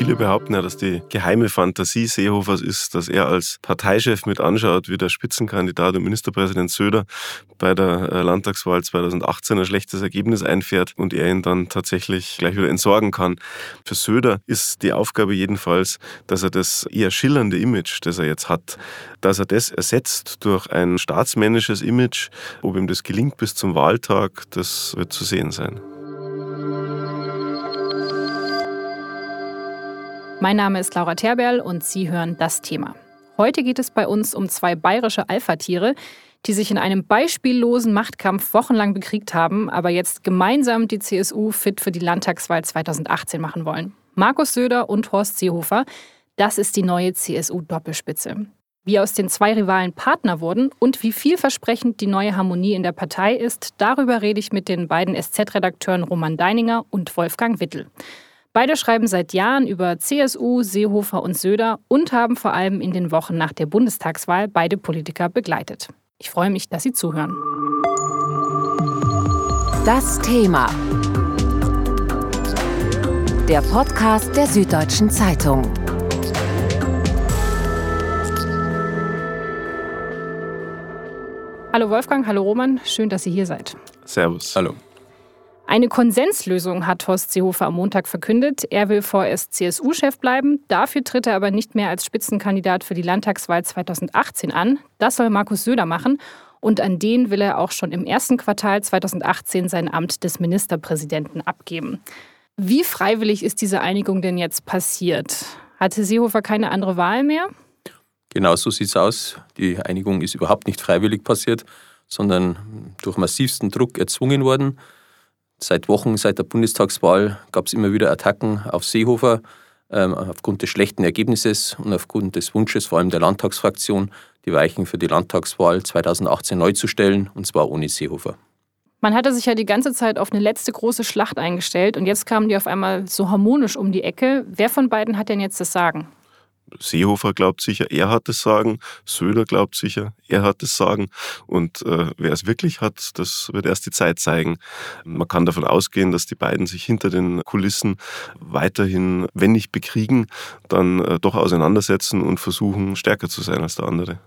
Viele behaupten ja, dass die geheime Fantasie Seehofers ist, dass er als Parteichef mit anschaut, wie der Spitzenkandidat und Ministerpräsident Söder bei der äh, Landtagswahl 2018 ein schlechtes Ergebnis einfährt und er ihn dann tatsächlich gleich wieder entsorgen kann. Für Söder ist die Aufgabe jedenfalls, dass er das eher schillernde Image, das er jetzt hat, dass er das ersetzt durch ein staatsmännisches Image. Ob ihm das gelingt bis zum Wahltag, das wird zu sehen sein. Mein Name ist Laura Terberl und Sie hören das Thema. Heute geht es bei uns um zwei bayerische Alpha-Tiere, die sich in einem beispiellosen Machtkampf wochenlang bekriegt haben, aber jetzt gemeinsam die CSU fit für die Landtagswahl 2018 machen wollen. Markus Söder und Horst Seehofer, das ist die neue CSU-Doppelspitze. Wie aus den zwei Rivalen Partner wurden und wie vielversprechend die neue Harmonie in der Partei ist, darüber rede ich mit den beiden SZ-Redakteuren Roman Deininger und Wolfgang Wittel. Beide schreiben seit Jahren über CSU, Seehofer und Söder und haben vor allem in den Wochen nach der Bundestagswahl beide Politiker begleitet. Ich freue mich, dass Sie zuhören. Das Thema. Der Podcast der Süddeutschen Zeitung. Hallo Wolfgang, hallo Roman, schön, dass ihr hier seid. Servus. Hallo. Eine Konsenslösung hat Horst Seehofer am Montag verkündet. Er will vorerst CSU-Chef bleiben. Dafür tritt er aber nicht mehr als Spitzenkandidat für die Landtagswahl 2018 an. Das soll Markus Söder machen. Und an den will er auch schon im ersten Quartal 2018 sein Amt des Ministerpräsidenten abgeben. Wie freiwillig ist diese Einigung denn jetzt passiert? Hatte Seehofer keine andere Wahl mehr? Genau so sieht es aus. Die Einigung ist überhaupt nicht freiwillig passiert, sondern durch massivsten Druck erzwungen worden. Seit Wochen, seit der Bundestagswahl, gab es immer wieder Attacken auf Seehofer ähm, aufgrund des schlechten Ergebnisses und aufgrund des Wunsches vor allem der Landtagsfraktion, die Weichen für die Landtagswahl 2018 neu zu stellen, und zwar ohne Seehofer. Man hatte sich ja die ganze Zeit auf eine letzte große Schlacht eingestellt und jetzt kamen die auf einmal so harmonisch um die Ecke. Wer von beiden hat denn jetzt das Sagen? Seehofer glaubt sicher, er hat das Sagen. Söder glaubt sicher, er hat das Sagen. Und äh, wer es wirklich hat, das wird erst die Zeit zeigen. Man kann davon ausgehen, dass die beiden sich hinter den Kulissen weiterhin, wenn nicht bekriegen, dann äh, doch auseinandersetzen und versuchen, stärker zu sein als der andere.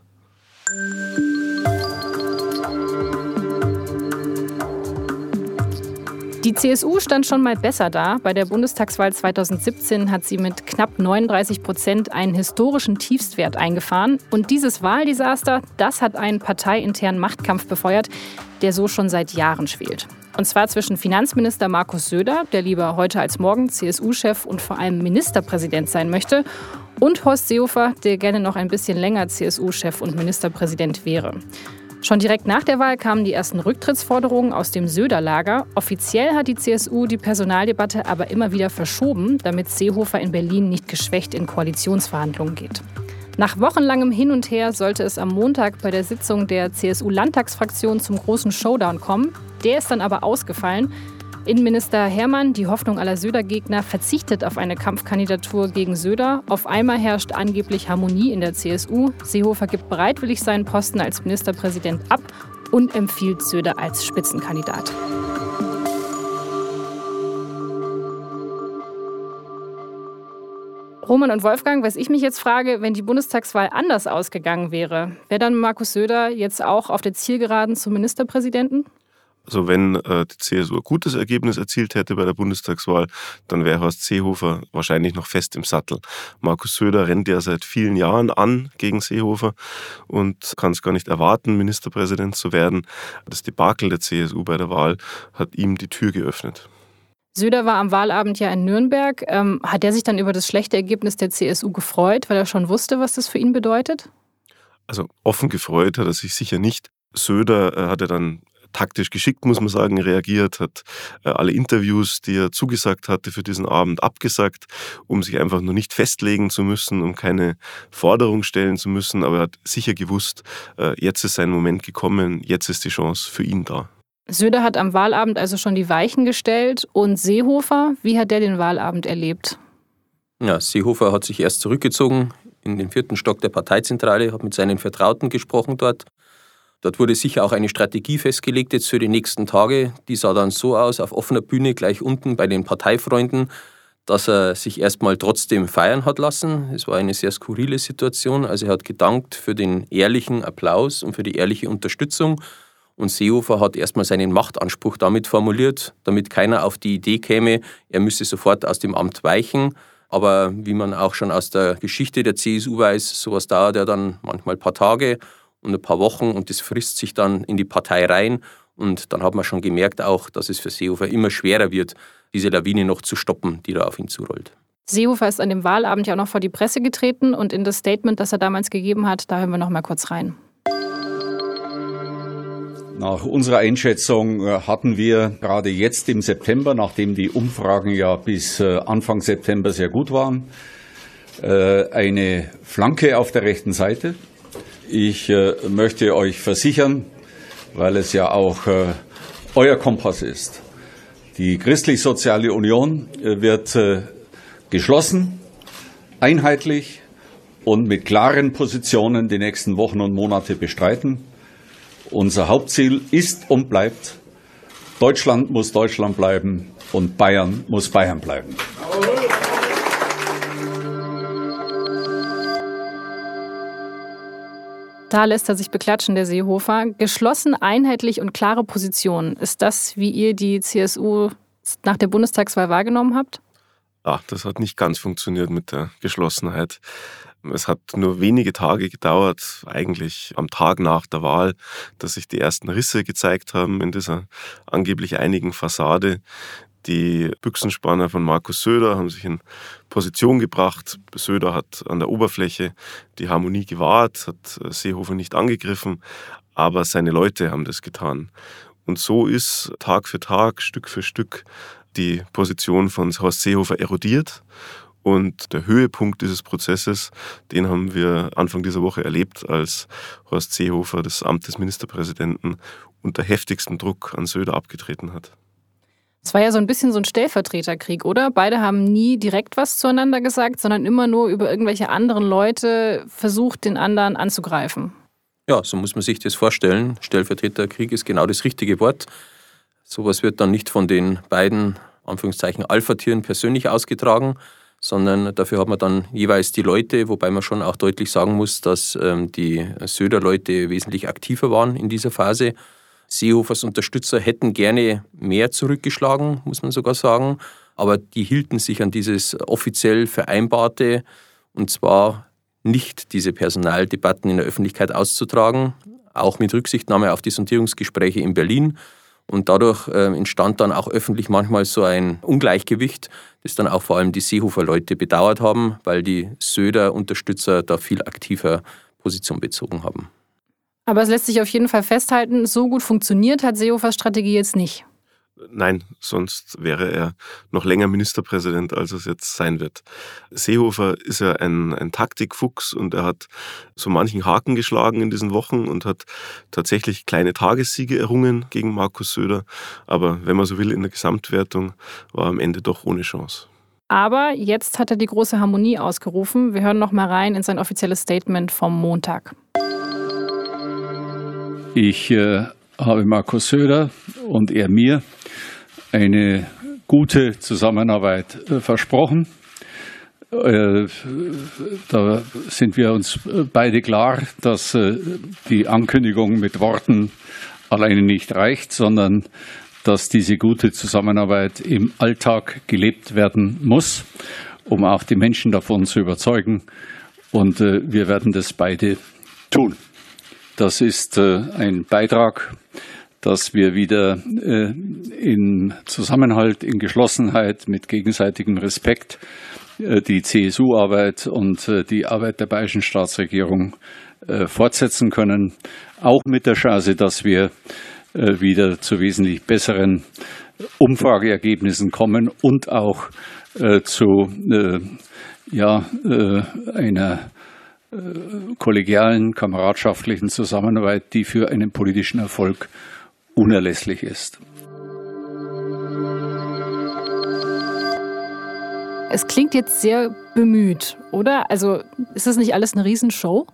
Die CSU stand schon mal besser da. Bei der Bundestagswahl 2017 hat sie mit knapp 39 Prozent einen historischen Tiefstwert eingefahren. Und dieses Wahldesaster, das hat einen parteiinternen Machtkampf befeuert, der so schon seit Jahren schwelt. Und zwar zwischen Finanzminister Markus Söder, der lieber heute als morgen CSU-Chef und vor allem Ministerpräsident sein möchte, und Horst Seehofer, der gerne noch ein bisschen länger CSU-Chef und Ministerpräsident wäre. Schon direkt nach der Wahl kamen die ersten Rücktrittsforderungen aus dem Söder-Lager. Offiziell hat die CSU die Personaldebatte aber immer wieder verschoben, damit Seehofer in Berlin nicht geschwächt in Koalitionsverhandlungen geht. Nach wochenlangem Hin und Her sollte es am Montag bei der Sitzung der CSU-Landtagsfraktion zum großen Showdown kommen. Der ist dann aber ausgefallen. Innenminister Hermann, die Hoffnung aller Söder-Gegner, verzichtet auf eine Kampfkandidatur gegen Söder. Auf einmal herrscht angeblich Harmonie in der CSU. Seehofer gibt bereitwillig seinen Posten als Ministerpräsident ab und empfiehlt Söder als Spitzenkandidat. Roman und Wolfgang, was ich mich jetzt frage, wenn die Bundestagswahl anders ausgegangen wäre, wäre dann Markus Söder jetzt auch auf der Zielgeraden zum Ministerpräsidenten? Also wenn äh, die CSU ein gutes Ergebnis erzielt hätte bei der Bundestagswahl, dann wäre Horst Seehofer wahrscheinlich noch fest im Sattel. Markus Söder rennt ja seit vielen Jahren an gegen Seehofer und kann es gar nicht erwarten, Ministerpräsident zu werden. Das Debakel der CSU bei der Wahl hat ihm die Tür geöffnet. Söder war am Wahlabend ja in Nürnberg. Ähm, hat er sich dann über das schlechte Ergebnis der CSU gefreut, weil er schon wusste, was das für ihn bedeutet? Also offen gefreut hat er sich sicher nicht. Söder äh, hatte dann taktisch geschickt, muss man sagen, reagiert, hat äh, alle Interviews, die er zugesagt hatte für diesen Abend, abgesagt, um sich einfach nur nicht festlegen zu müssen, um keine Forderung stellen zu müssen. Aber er hat sicher gewusst, äh, jetzt ist sein Moment gekommen, jetzt ist die Chance für ihn da. Söder hat am Wahlabend also schon die Weichen gestellt. Und Seehofer, wie hat der den Wahlabend erlebt? Ja, Seehofer hat sich erst zurückgezogen in den vierten Stock der Parteizentrale, hat mit seinen Vertrauten gesprochen dort Dort wurde sicher auch eine Strategie festgelegt jetzt für die nächsten Tage. Die sah dann so aus, auf offener Bühne gleich unten bei den Parteifreunden, dass er sich erstmal trotzdem feiern hat lassen. Es war eine sehr skurrile Situation. Also er hat gedankt für den ehrlichen Applaus und für die ehrliche Unterstützung. Und Seehofer hat erstmal seinen Machtanspruch damit formuliert, damit keiner auf die Idee käme, er müsse sofort aus dem Amt weichen. Aber wie man auch schon aus der Geschichte der CSU weiß, sowas dauert ja dann manchmal ein paar Tage und ein paar Wochen und das frisst sich dann in die Partei rein. Und dann hat man schon gemerkt auch, dass es für Seehofer immer schwerer wird, diese Lawine noch zu stoppen, die da auf ihn zurollt. Seehofer ist an dem Wahlabend ja auch noch vor die Presse getreten und in das Statement, das er damals gegeben hat, da hören wir noch mal kurz rein. Nach unserer Einschätzung äh, hatten wir gerade jetzt im September, nachdem die Umfragen ja bis äh, Anfang September sehr gut waren, äh, eine Flanke auf der rechten Seite. Ich möchte euch versichern, weil es ja auch euer Kompass ist, die Christlich-Soziale Union äh, wird äh, geschlossen, einheitlich und mit klaren Positionen die nächsten Wochen und Monate bestreiten. Unser Hauptziel ist und bleibt, Deutschland muss Deutschland bleiben und Bayern muss Bayern bleiben. Da lässt er sich beklatschen, der Seehofer. Geschlossen, einheitlich und klare Positionen. Ist das, wie ihr die CSU nach der Bundestagswahl wahrgenommen habt? Ja, das hat nicht ganz funktioniert mit der Geschlossenheit. Es hat nur wenige Tage gedauert, eigentlich am Tag nach der Wahl, dass sich die ersten Risse gezeigt haben in dieser angeblich einigen Fassade. Die Büchsenspanner von Markus Söder haben sich in Position gebracht. Söder hat an der Oberfläche die Harmonie gewahrt, hat Seehofer nicht angegriffen, aber seine Leute haben das getan. Und so ist Tag für Tag, Stück für Stück die Position von Horst Seehofer erodiert. Und der Höhepunkt dieses Prozesses, den haben wir Anfang dieser Woche erlebt, als Horst Seehofer das Amt des Ministerpräsidenten unter heftigstem Druck an Söder abgetreten hat. Es war ja so ein bisschen so ein Stellvertreterkrieg, oder? Beide haben nie direkt was zueinander gesagt, sondern immer nur über irgendwelche anderen Leute versucht, den anderen anzugreifen. Ja, so muss man sich das vorstellen. Stellvertreterkrieg ist genau das richtige Wort. Sowas wird dann nicht von den beiden, Anführungszeichen, Alpha-Tieren persönlich ausgetragen, sondern dafür hat man dann jeweils die Leute, wobei man schon auch deutlich sagen muss, dass ähm, die Söder-Leute wesentlich aktiver waren in dieser Phase Seehofers Unterstützer hätten gerne mehr zurückgeschlagen, muss man sogar sagen. Aber die hielten sich an dieses offiziell Vereinbarte, und zwar nicht diese Personaldebatten in der Öffentlichkeit auszutragen, auch mit Rücksichtnahme auf die Sondierungsgespräche in Berlin. Und dadurch äh, entstand dann auch öffentlich manchmal so ein Ungleichgewicht, das dann auch vor allem die Seehofer-Leute bedauert haben, weil die Söder-Unterstützer da viel aktiver Position bezogen haben. Aber es lässt sich auf jeden Fall festhalten, so gut funktioniert hat Seehofers Strategie jetzt nicht. Nein, sonst wäre er noch länger Ministerpräsident, als es jetzt sein wird. Seehofer ist ja ein, ein Taktikfuchs und er hat so manchen Haken geschlagen in diesen Wochen und hat tatsächlich kleine Tagessiege errungen gegen Markus Söder. Aber wenn man so will, in der Gesamtwertung war er am Ende doch ohne Chance. Aber jetzt hat er die große Harmonie ausgerufen. Wir hören noch mal rein in sein offizielles Statement vom Montag. Ich äh, habe Markus Söder und er mir eine gute Zusammenarbeit äh, versprochen. Äh, da sind wir uns beide klar, dass äh, die Ankündigung mit Worten alleine nicht reicht, sondern dass diese gute Zusammenarbeit im Alltag gelebt werden muss, um auch die Menschen davon zu überzeugen. Und äh, wir werden das beide tun. Das ist äh, ein Beitrag, dass wir wieder äh, in Zusammenhalt, in Geschlossenheit, mit gegenseitigem Respekt äh, die CSU-Arbeit und die Arbeit der bayerischen Staatsregierung fortsetzen können. Auch mit der Chance, dass wir wieder zu wesentlich besseren Umfrageergebnissen kommen und auch zu ja, einer kollegialen, kameradschaftlichen Zusammenarbeit, die für einen politischen Erfolg unerlässlich ist. Es klingt jetzt sehr bemüht, oder? Also ist das nicht alles eine Riesenshow?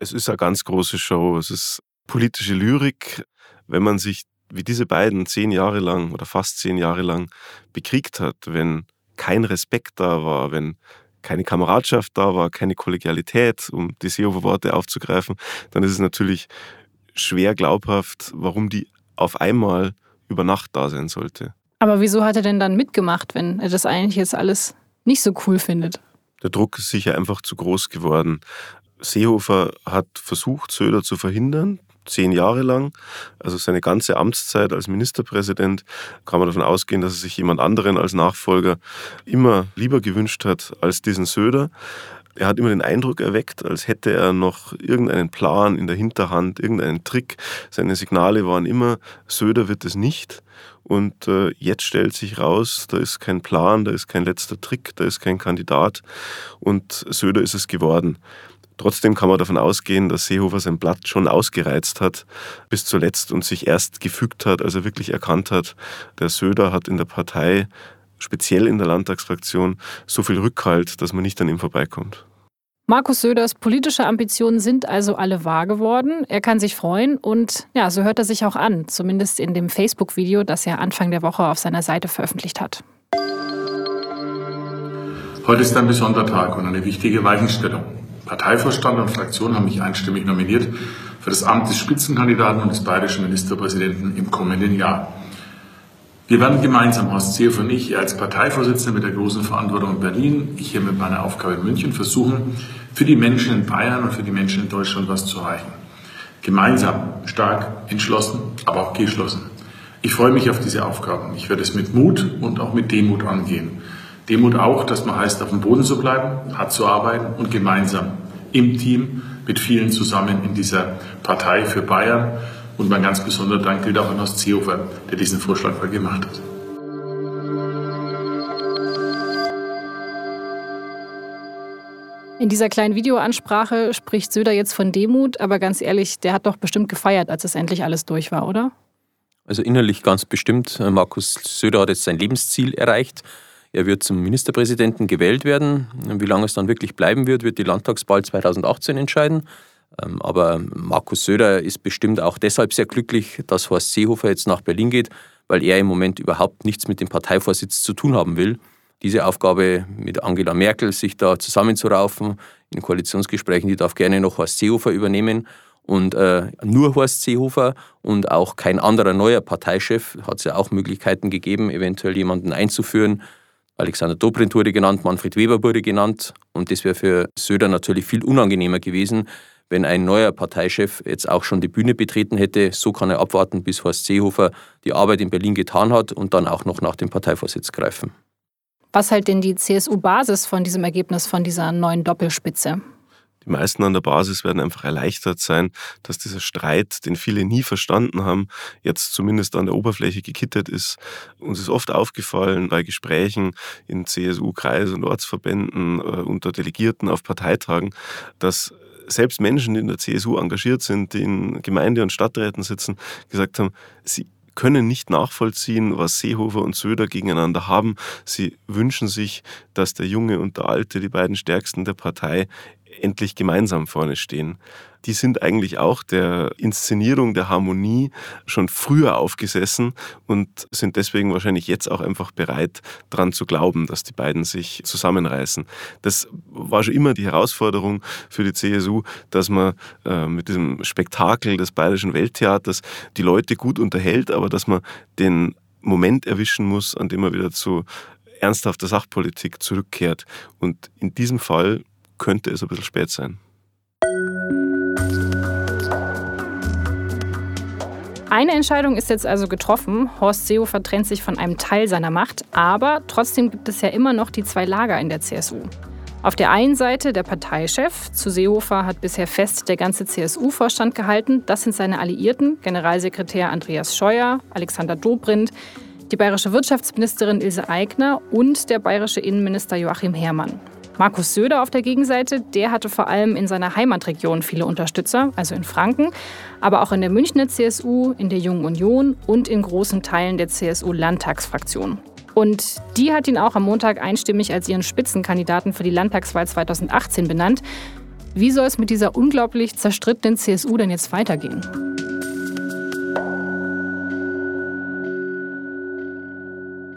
Es ist eine ganz große Show. Es ist politische Lyrik. Wenn man sich wie diese beiden zehn Jahre lang oder fast zehn Jahre lang bekriegt hat, wenn kein Respekt da war, wenn keine Kameradschaft da war, keine Kollegialität, um die Seehofer-Worte aufzugreifen, dann ist es natürlich schwer glaubhaft, warum die auf einmal über Nacht da sein sollte. Aber wieso hat er denn dann mitgemacht, wenn er das eigentlich jetzt alles nicht so cool findet? Der Druck ist sicher einfach zu groß geworden. Seehofer hat versucht, Söder zu verhindern, zehn Jahre lang. Also seine ganze Amtszeit als Ministerpräsident kann man davon ausgehen, dass er sich jemand anderen als Nachfolger immer lieber gewünscht hat als diesen Söder. Er hat immer den Eindruck erweckt, als hätte er noch irgendeinen Plan in der Hinterhand, irgendeinen Trick. Seine Signale waren immer, Söder wird es nicht. Und äh, jetzt stellt sich raus, da ist kein Plan, da ist kein letzter Trick, da ist kein Kandidat. Und Söder ist es geworden. Trotzdem kann man davon ausgehen, dass Seehofer sein Blatt schon ausgereizt hat bis zuletzt und sich erst gefügt hat, als er wirklich erkannt hat, der Söder hat in der Partei, speziell in der Landtagsfraktion, so viel Rückhalt, dass man nicht an ihm vorbeikommt. Markus Söders politische Ambitionen sind also alle wahr geworden. Er kann sich freuen und ja, so hört er sich auch an, zumindest in dem Facebook-Video, das er Anfang der Woche auf seiner Seite veröffentlicht hat. Heute ist ein besonderer Tag und eine wichtige Weichenstellung. Parteivorstand und Fraktion haben mich einstimmig nominiert für das Amt des Spitzenkandidaten und des bayerischen Ministerpräsidenten im kommenden Jahr. Wir werden gemeinsam, Horst Seehofer und ich, als Parteivorsitzender mit der großen Verantwortung in Berlin, ich hier mit meiner Aufgabe in München, versuchen, für die Menschen in Bayern und für die Menschen in Deutschland was zu erreichen. Gemeinsam, stark, entschlossen, aber auch geschlossen. Ich freue mich auf diese Aufgaben. Ich werde es mit Mut und auch mit Demut angehen. Demut auch, dass man heißt, auf dem Boden zu bleiben, hart zu arbeiten und gemeinsam im Team mit vielen zusammen in dieser Partei für Bayern. Und mein ganz besonderer Dank gilt auch an Horst Seehofer, der diesen Vorschlag mal gemacht hat. In dieser kleinen Videoansprache spricht Söder jetzt von Demut, aber ganz ehrlich, der hat doch bestimmt gefeiert, als es endlich alles durch war, oder? Also innerlich ganz bestimmt. Markus Söder hat jetzt sein Lebensziel erreicht. Er wird zum Ministerpräsidenten gewählt werden. Wie lange es dann wirklich bleiben wird, wird die Landtagswahl 2018 entscheiden. Ähm, aber Markus Söder ist bestimmt auch deshalb sehr glücklich, dass Horst Seehofer jetzt nach Berlin geht, weil er im Moment überhaupt nichts mit dem Parteivorsitz zu tun haben will. Diese Aufgabe mit Angela Merkel, sich da zusammenzuraufen in Koalitionsgesprächen, die darf gerne noch Horst Seehofer übernehmen. Und äh, nur Horst Seehofer und auch kein anderer neuer Parteichef hat es ja auch Möglichkeiten gegeben, eventuell jemanden einzuführen, Alexander Dobrindt wurde genannt, Manfred Weber wurde genannt. Und das wäre für Söder natürlich viel unangenehmer gewesen, wenn ein neuer Parteichef jetzt auch schon die Bühne betreten hätte. So kann er abwarten, bis Horst Seehofer die Arbeit in Berlin getan hat und dann auch noch nach dem Parteivorsitz greifen. Was hält denn die CSU-Basis von diesem Ergebnis von dieser neuen Doppelspitze? Die meisten an der Basis werden einfach erleichtert sein, dass dieser Streit, den viele nie verstanden haben, jetzt zumindest an der Oberfläche gekittet ist. Uns ist oft aufgefallen bei Gesprächen in CSU-Kreis- und Ortsverbänden, äh, unter Delegierten auf Parteitagen, dass selbst Menschen, die in der CSU engagiert sind, die in Gemeinde- und Stadträten sitzen, gesagt haben, sie können nicht nachvollziehen, was Seehofer und Söder gegeneinander haben. Sie wünschen sich, dass der Junge und der Alte, die beiden Stärksten der Partei, endlich gemeinsam vorne stehen. Die sind eigentlich auch der Inszenierung der Harmonie schon früher aufgesessen und sind deswegen wahrscheinlich jetzt auch einfach bereit, daran zu glauben, dass die beiden sich zusammenreißen. Das war schon immer die Herausforderung für die CSU, dass man äh, mit diesem Spektakel des Bayerischen Welttheaters die Leute gut unterhält, aber dass man den Moment erwischen muss, an dem man wieder zu ernsthafter Sachpolitik zurückkehrt. Und in diesem Fall könnte es ein bisschen spät sein. Eine Entscheidung ist jetzt also getroffen. Horst Seehofer trennt sich von einem Teil seiner Macht, aber trotzdem gibt es ja immer noch die zwei Lager in der CSU. Auf der einen Seite der Parteichef, zu Seehofer hat bisher fest der ganze CSU-Vorstand gehalten. Das sind seine Alliierten, Generalsekretär Andreas Scheuer, Alexander Dobrindt, die bayerische Wirtschaftsministerin Ilse Aigner und der bayerische Innenminister Joachim Herrmann. Markus Söder auf der Gegenseite, der hatte vor allem in seiner Heimatregion viele Unterstützer, also in Franken, aber auch in der Münchner CSU, in der Jungen Union und in großen Teilen der CSU-Landtagsfraktion. Und die hat ihn auch am Montag einstimmig als ihren Spitzenkandidaten für die Landtagswahl 2018 benannt. Wie soll es mit dieser unglaublich zerstrittenen CSU denn jetzt weitergehen?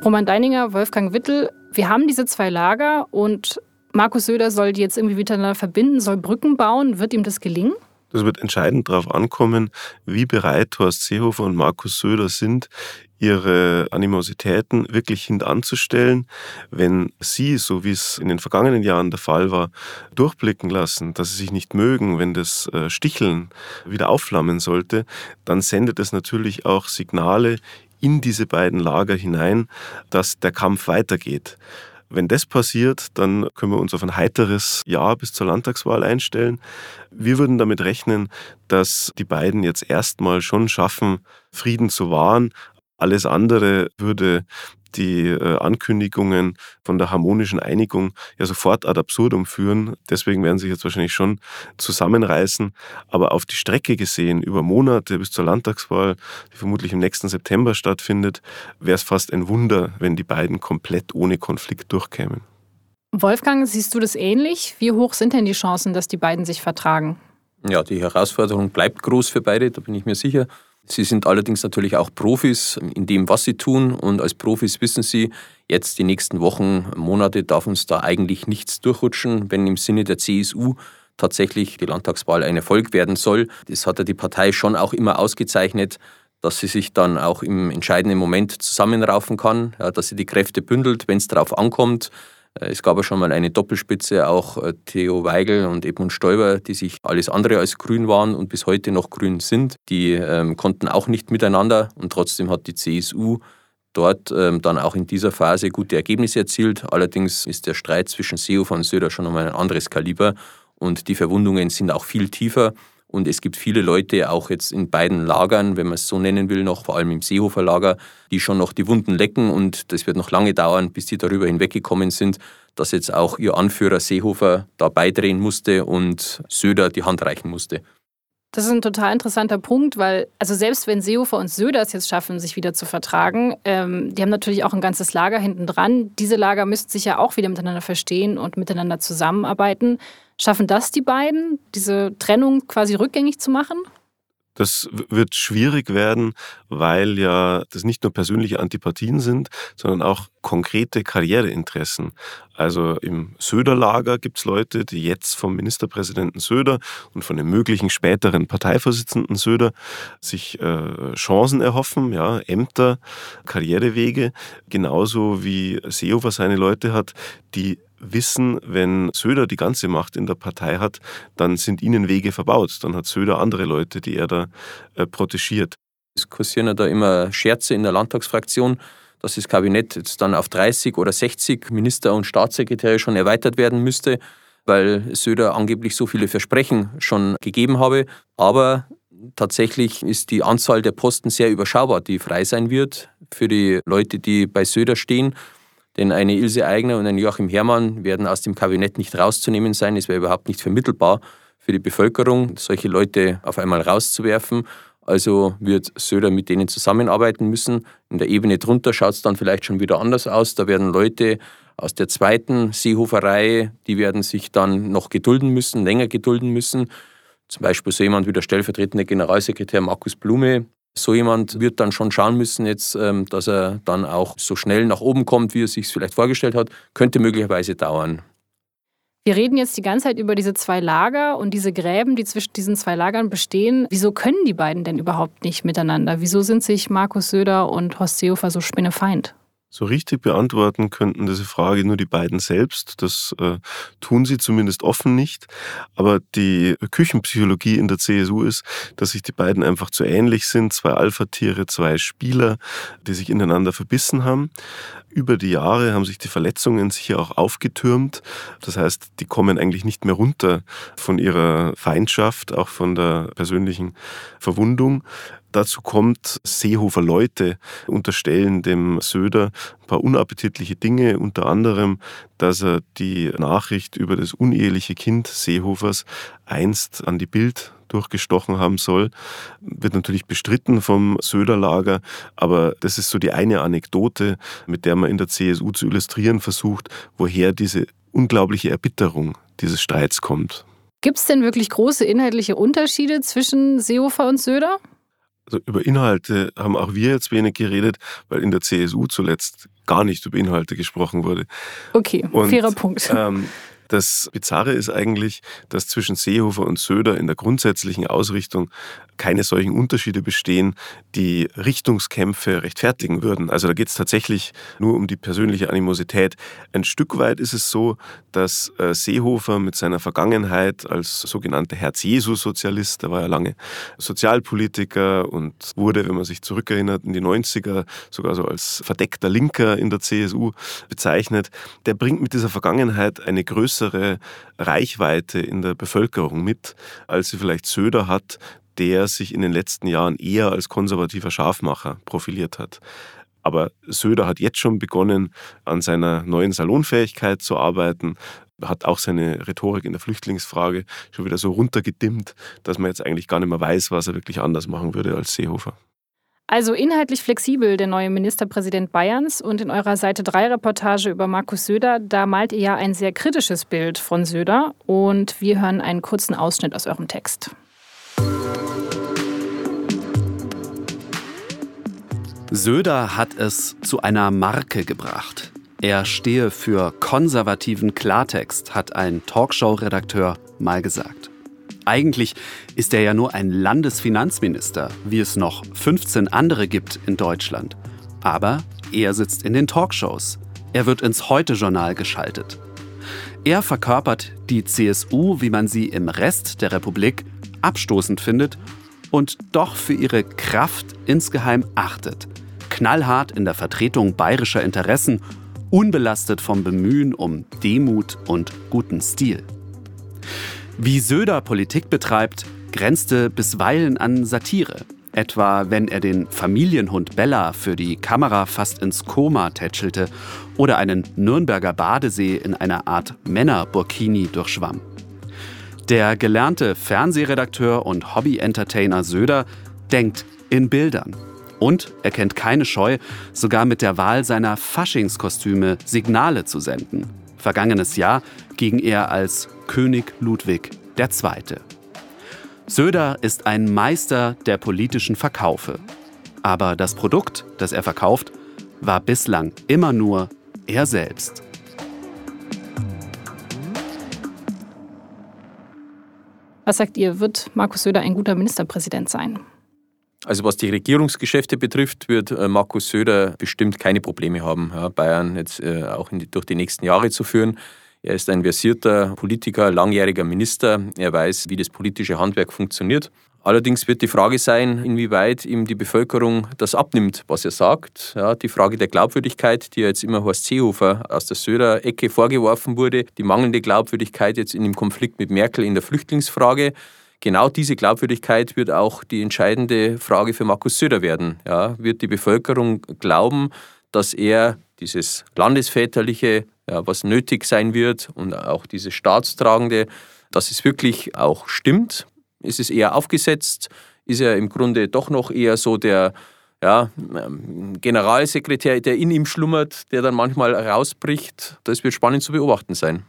Roman Deininger, Wolfgang Wittel, Wir haben diese zwei Lager und Markus Söder soll die jetzt irgendwie miteinander verbinden, soll Brücken bauen. Wird ihm das gelingen? Das wird entscheidend darauf ankommen, wie bereit Horst Seehofer und Markus Söder sind, ihre Animositäten wirklich hintanzustellen. Wenn sie, so wie es in den vergangenen Jahren der Fall war, durchblicken lassen, dass sie sich nicht mögen, wenn das äh, Sticheln wieder aufflammen sollte, dann sendet es natürlich auch Signale in diese beiden Lager hinein, dass der Kampf weitergeht. Wenn das passiert, dann können wir uns auf ein heiteres Jahr bis zur Landtagswahl einstellen. Wir würden damit rechnen, dass die beiden jetzt erstmal schon schaffen, Frieden zu wahren. Alles andere würde die äh, Ankündigungen von der harmonischen Einigung ja sofort ad absurdum führen. Deswegen werden sie sich jetzt wahrscheinlich schon zusammenreißen. Aber auf die Strecke gesehen, über Monate bis zur Landtagswahl, die vermutlich im nächsten September stattfindet, wäre es fast ein Wunder, wenn die beiden komplett ohne Konflikt durchkämen. Wolfgang, siehst du das ähnlich? Wie hoch sind denn die Chancen, dass die beiden sich vertragen? Ja, die Herausforderung bleibt groß für beide, da bin ich mir sicher. Sie sind allerdings natürlich auch Profis in dem, was sie tun. Und als Profis wissen sie, jetzt die nächsten Wochen, Monate darf uns da eigentlich nichts durchrutschen, wenn im Sinne der CSU tatsächlich die Landtagswahl ein Erfolg werden soll. Das hat ja die Partei schon auch immer ausgezeichnet, dass sie sich dann auch im entscheidenden Moment zusammenraufen kann, ja, dass sie die Kräfte bündelt, wenn es darauf ankommt. Äh, es gab ja schon mal eine Doppelspitze, auch äh, Theo Weigel und Edmund Stoiber, die sich alles andere als grün waren und bis heute noch grün sind. Die ähm, konnten auch nicht miteinander und trotzdem hat die CSU dort ähm, dann auch in dieser Phase gute Ergebnisse erzielt. Allerdings ist der Streit zwischen Seehofer und Söder schon einmal ein anderes Kaliber und die Verwundungen sind auch viel tiefer. Und es gibt viele Leute, auch jetzt in beiden Lagern, wenn man es so nennen will, noch vor allem im Seehofer Lager, die schon noch die Wunden lecken. Und das wird noch lange dauern, bis die darüber hinweggekommen sind, dass jetzt auch ihr Anführer Seehofer da beidrehen musste und Söder die Hand reichen musste. Das ist ein total interessanter Punkt, weil, also selbst wenn Seehofer und Söder es jetzt schaffen, sich wieder zu vertragen, ähm, die haben natürlich auch ein ganzes Lager hinten dran. Diese Lager müssten sich ja auch wieder miteinander verstehen und miteinander zusammenarbeiten. Schaffen das die beiden, diese Trennung quasi rückgängig zu machen? Das wird schwierig werden, weil ja das nicht nur persönliche Antipathien sind, sondern auch konkrete Karriereinteressen. Also im Söder-Lager gibt es Leute, die jetzt vom Ministerpräsidenten Söder und von dem möglichen späteren Parteivorsitzenden Söder sich äh, Chancen erhoffen, ja, Ämter, Karrierewege, genauso wie Seehofer seine Leute hat, die wissen, wenn Söder die ganze Macht in der Partei hat, dann sind ihnen Wege verbaut. Dann hat Söder andere Leute, die er da äh, protegiert. Es kursieren ja da immer Scherze in der Landtagsfraktion, dass das Kabinett jetzt dann auf 30 oder 60 Minister und Staatssekretäre schon erweitert werden müsste, weil Söder angeblich so viele Versprechen schon gegeben habe. Aber tatsächlich ist die Anzahl der Posten sehr überschaubar, die frei sein wird für die Leute, die bei Söder stehen. Denn eine Ilse Aigner und ein Joachim Herrmann werden aus dem Kabinett nicht rauszunehmen sein. Es wäre überhaupt nicht vermittelbar für die Bevölkerung, solche Leute auf einmal rauszuwerfen. Also wird Söder mit denen zusammenarbeiten müssen. In der Ebene drunter schaut es dann vielleicht schon wieder anders aus. Da werden Leute aus der zweiten Seehoferei, die werden sich dann noch gedulden müssen, länger gedulden müssen. Zum Beispiel so jemand wie der stellvertretende Generalsekretär Markus Blume, so jemand wird dann schon schauen müssen, jetzt, ähm, dass er dann auch so schnell nach oben kommt, wie er sich vielleicht vorgestellt hat. Könnte möglicherweise dauern. Wir reden jetzt die ganze Zeit über diese zwei Lager und diese Gräben, die zwischen diesen zwei Lagern bestehen. Wieso können die beiden denn überhaupt nicht miteinander? Wieso sind sich Markus Söder und Horst Seehofer so spinnefeind? So richtig beantworten könnten diese Frage nur die beiden selbst. Das äh, tun sie zumindest offen nicht. Aber die Küchenpsychologie in der CSU ist, dass sich die beiden einfach zu ähnlich sind. Zwei Alpha-Tiere, zwei Spieler, die sich ineinander verbissen haben. Über die Jahre haben sich die Verletzungen sicher auch aufgetürmt. Das heißt, die kommen eigentlich nicht mehr runter von ihrer Feindschaft, auch von der persönlichen Verwundung. Dazu kommt, Seehofer Leute unterstellen dem Söder ein paar unappetitliche Dinge, unter anderem, dass er die Nachricht über das uneheliche Kind Seehofers einst an die Bild durchgestochen haben soll. Wird natürlich bestritten vom Söder-Lager, aber das ist so die eine Anekdote, mit der man in der CSU zu illustrieren versucht, woher diese unglaubliche Erbitterung dieses Streits kommt. Gibt es denn wirklich große inhaltliche Unterschiede zwischen Seehofer und Söder? Also über Inhalte haben auch wir jetzt wenig geredet, weil in der CSU zuletzt gar nicht über Inhalte gesprochen wurde. Okay, Und, fairer Punkt. Ähm, das Bizarre ist eigentlich, dass zwischen Seehofer und Söder in der grundsätzlichen Ausrichtung keine solchen Unterschiede bestehen, die Richtungskämpfe rechtfertigen würden. Also da geht es tatsächlich nur um die persönliche Animosität. Ein Stück weit ist es so, dass äh, Seehofer mit seiner Vergangenheit als sogenannter Herz-Jesu-Sozialist, der war ja lange Sozialpolitiker und wurde, wenn man sich zurückerinnert, in die 90er sogar so als verdeckter Linker in der CSU bezeichnet, der bringt mit dieser Vergangenheit eine größere Reichweite in der Bevölkerung mit, als sie vielleicht Söder hat, der sich in den letzten Jahren eher als konservativer Scharfmacher profiliert hat. Aber Söder hat jetzt schon begonnen, an seiner neuen Salonfähigkeit zu arbeiten, hat auch seine Rhetorik in der Flüchtlingsfrage schon wieder so runtergedimmt, dass man jetzt eigentlich gar nicht mehr weiß, was er wirklich anders machen würde als Seehofer. Also inhaltlich flexibel der neue Ministerpräsident Bayerns und in eurer Seite 3 Reportage über Markus Söder, da malt ihr ja ein sehr kritisches Bild von Söder und wir hören einen kurzen Ausschnitt aus eurem Text. Söder hat es zu einer Marke gebracht. Er stehe für konservativen Klartext, hat ein Talkshow-Redakteur mal gesagt. Eigentlich ist er ja nur ein Landesfinanzminister, wie es noch 15 andere gibt in Deutschland. Aber er sitzt in den Talkshows. Er wird ins Heute-Journal geschaltet. Er verkörpert die CSU, wie man sie im Rest der Republik abstoßend findet und doch für ihre Kraft insgeheim achtet knallhart in der Vertretung bayerischer Interessen, unbelastet vom Bemühen um Demut und guten Stil. Wie Söder Politik betreibt, grenzte bisweilen an Satire. Etwa wenn er den Familienhund Bella für die Kamera fast ins Koma tätschelte oder einen Nürnberger Badesee in einer Art Männer-Burkini durchschwamm. Der gelernte Fernsehredakteur und Hobby-Entertainer Söder denkt in Bildern und er kennt keine Scheu, sogar mit der Wahl seiner Faschingskostüme Signale zu senden. Vergangenes Jahr ging er als König Ludwig II. Söder ist ein Meister der politischen Verkaufe. Aber das Produkt, das er verkauft, war bislang immer nur er selbst. Was sagt ihr, wird Markus Söder ein guter Ministerpräsident sein? Also was die Regierungsgeschäfte betrifft, wird äh, Markus Söder bestimmt keine Probleme haben, Bayern jetzt äh, auch die, durch die nächsten Jahre zu führen. Er ist ein versierter Politiker, langjähriger Minister. Er weiß, wie das politische Handwerk funktioniert. Allerdings wird die Frage sein, inwieweit ihm die Bevölkerung das abnimmt, was er sagt. Ja, die Frage der Glaubwürdigkeit, die jetzt immer Horst Seehofer aus der Söder-Ecke vorgeworfen wurde, die mangelnde Glaubwürdigkeit jetzt in dem Konflikt mit Merkel in der Flüchtlingsfrage genau diese Glaubwürdigkeit wird auch die entscheidende Frage für Markus Söder werden. Ja, wird die Bevölkerung glauben, dass er dieses Landesväterliche, ja, was nötig sein wird und auch dieses Staatstragende, dass es wirklich auch stimmt? Ist es eher aufgesetzt? Ist er im Grunde doch noch eher so der ja, Generalsekretär, der in ihm schlummert, der dann manchmal rausbricht? Das wird spannend zu beobachten sein.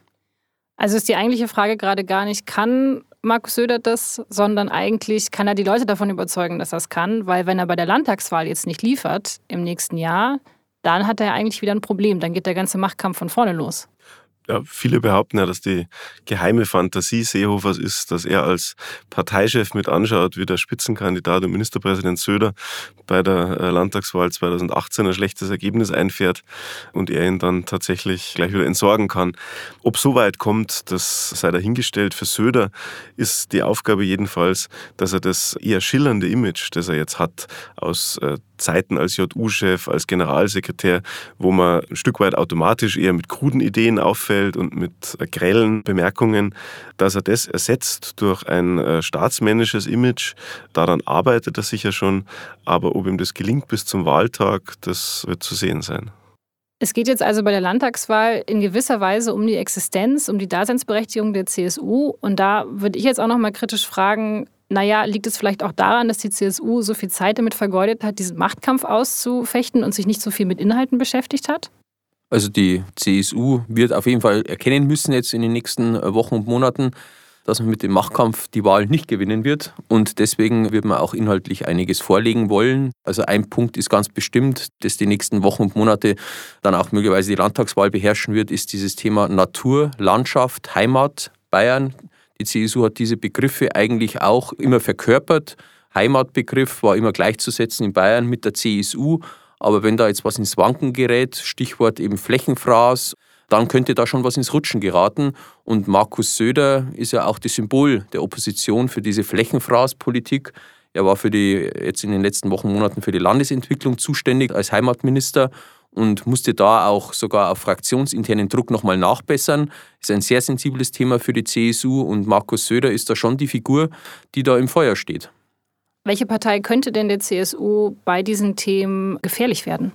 Also ist die eigentliche Frage gerade gar nicht, kann Markus Söder das, sondern eigentlich kann er die Leute davon überzeugen, dass er es kann, weil wenn er bei der Landtagswahl jetzt nicht liefert im nächsten Jahr, dann hat er eigentlich wieder ein Problem. Dann geht der ganze Machtkampf von vorne los ja, viele behaupten ja, dass die geheime Fantasie Seehofers ist, dass er als Parteichef mit anschaut, wie der Spitzenkandidat und Ministerpräsident Söder bei der äh, Landtagswahl 2018 ein schlechtes Ergebnis einfährt und er ihn dann tatsächlich gleich wieder entsorgen kann. Ob so weit kommt, das sei dahingestellt. Für Söder ist die Aufgabe jedenfalls, dass er das eher schillernde Image, das er jetzt hat, aus äh, Zeiten als JU-Chef, als Generalsekretär, wo man ein Stück weit automatisch eher mit kruden Ideen auffällt und mit grellen Bemerkungen, dass er das ersetzt durch ein äh, staatsmännisches Image. Daran arbeitet er sicher schon, aber ob ihm das gelingt bis zum Wahltag, das wird zu sehen sein. Es geht jetzt also bei der Landtagswahl in gewisser Weise um die Existenz, um die Daseinsberechtigung der CSU. Und da würde ich jetzt auch noch mal kritisch fragen, naja, liegt es vielleicht auch daran, dass die CSU so viel Zeit damit vergeudet hat, diesen Machtkampf auszufechten und sich nicht so viel mit Inhalten beschäftigt hat? Also die CSU wird auf jeden Fall erkennen müssen jetzt in den nächsten Wochen und Monaten, dass man mit dem Machtkampf die Wahl nicht gewinnen wird. Und deswegen wird man auch inhaltlich einiges vorlegen wollen. Also ein Punkt ist ganz bestimmt, das die nächsten Wochen und Monate dann auch möglicherweise die Landtagswahl beherrschen wird, ist dieses Thema Natur, Landschaft, Heimat, Bayern. Die CSU hat diese Begriffe eigentlich auch immer verkörpert. Heimatbegriff war immer gleichzusetzen in Bayern mit der CSU. Aber wenn da jetzt was ins Wanken gerät, Stichwort eben Flächenfraß, dann könnte da schon was ins Rutschen geraten. Und Markus Söder ist ja auch das Symbol der Opposition für diese Flächenfraßpolitik. Er war für die, jetzt in den letzten Wochen, Monaten für die Landesentwicklung zuständig als Heimatminister und musste da auch sogar auf fraktionsinternen Druck nochmal nachbessern. Ist ein sehr sensibles Thema für die CSU und Markus Söder ist da schon die Figur, die da im Feuer steht. Welche Partei könnte denn der CSU bei diesen Themen gefährlich werden?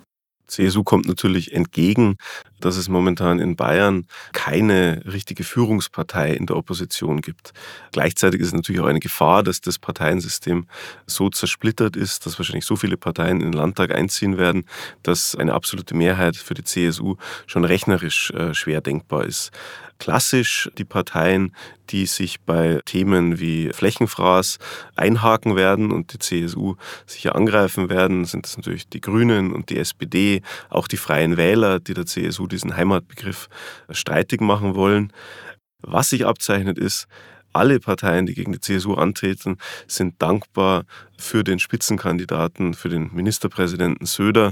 CSU kommt natürlich entgegen, dass es momentan in Bayern keine richtige Führungspartei in der Opposition gibt. Gleichzeitig ist es natürlich auch eine Gefahr, dass das Parteiensystem so zersplittert ist, dass wahrscheinlich so viele Parteien in den Landtag einziehen werden, dass eine absolute Mehrheit für die CSU schon rechnerisch äh, schwer denkbar ist klassisch die Parteien, die sich bei Themen wie Flächenfraß einhaken werden und die CSU sicher angreifen werden, sind das natürlich die Grünen und die SPD, auch die Freien Wähler, die der CSU diesen Heimatbegriff streitig machen wollen. Was sich abzeichnet ist, alle Parteien, die gegen die CSU antreten, sind dankbar für den Spitzenkandidaten, für den Ministerpräsidenten Söder.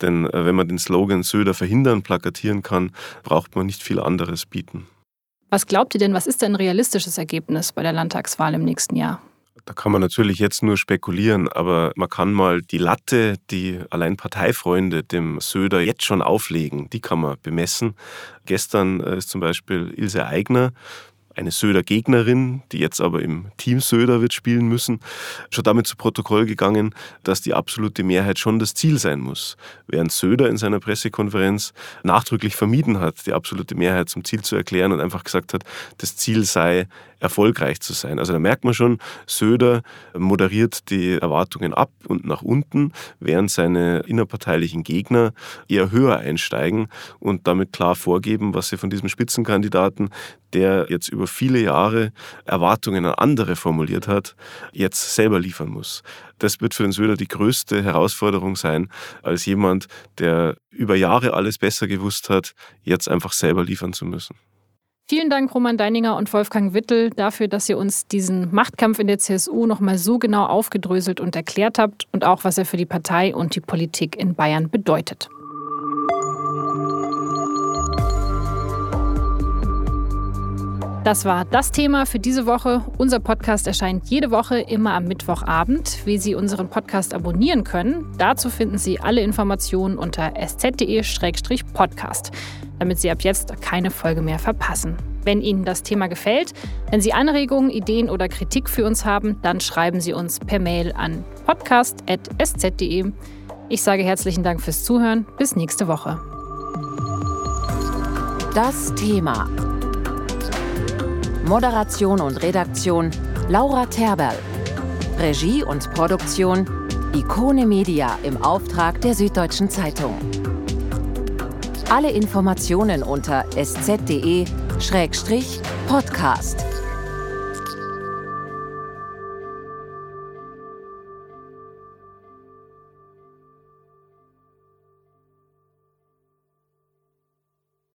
Denn äh, wenn man den Slogan Söder verhindern plakatieren kann, braucht man nicht viel anderes bieten. Was glaubt ihr denn, was ist denn ein realistisches Ergebnis bei der Landtagswahl im nächsten Jahr? Da kann man natürlich jetzt nur spekulieren, aber man kann mal die Latte, die allein Parteifreunde dem Söder jetzt schon auflegen, die kann man bemessen. Gestern äh, ist zum Beispiel Ilse Aigner eine Söder-Gegnerin, die jetzt aber im Team Söder wird spielen müssen, schon damit zu Protokoll gegangen, dass die absolute Mehrheit schon das Ziel sein muss. Während Söder in seiner Pressekonferenz nachdrücklich vermieden hat, die absolute Mehrheit zum Ziel zu erklären und einfach gesagt hat, das Ziel sei erfolgreich zu sein. Also da merkt man schon, Söder moderiert die Erwartungen ab und nach unten, während seine innerparteilichen Gegner eher höher einsteigen und damit klar vorgeben, was sie von diesem Spitzenkandidaten, der jetzt über viele Jahre Erwartungen an andere formuliert hat, jetzt selber liefern muss. Das wird für den Söder die größte Herausforderung sein, als jemand, der über Jahre alles besser gewusst hat, jetzt einfach selber liefern zu müssen. Vielen Dank, Roman Deininger und Wolfgang Wittel, dafür, dass ihr uns diesen Machtkampf in der CSU nochmal so genau aufgedröselt und erklärt habt und auch, was er für die Partei und die Politik in Bayern bedeutet. Das war das Thema für diese Woche. Unser Podcast erscheint jede Woche immer am Mittwochabend. Wie Sie unseren Podcast abonnieren können, dazu finden Sie alle Informationen unter sz.de-podcast, damit Sie ab jetzt keine Folge mehr verpassen. Wenn Ihnen das Thema gefällt, wenn Sie Anregungen, Ideen oder Kritik für uns haben, dann schreiben Sie uns per Mail an podcast.sz.de. Ich sage herzlichen Dank fürs Zuhören. Bis nächste Woche. Das Thema Moderation und Redaktion Laura Terberl. Regie und Produktion Ikone Media im Auftrag der Süddeutschen Zeitung. Alle Informationen unter sz.de-podcast.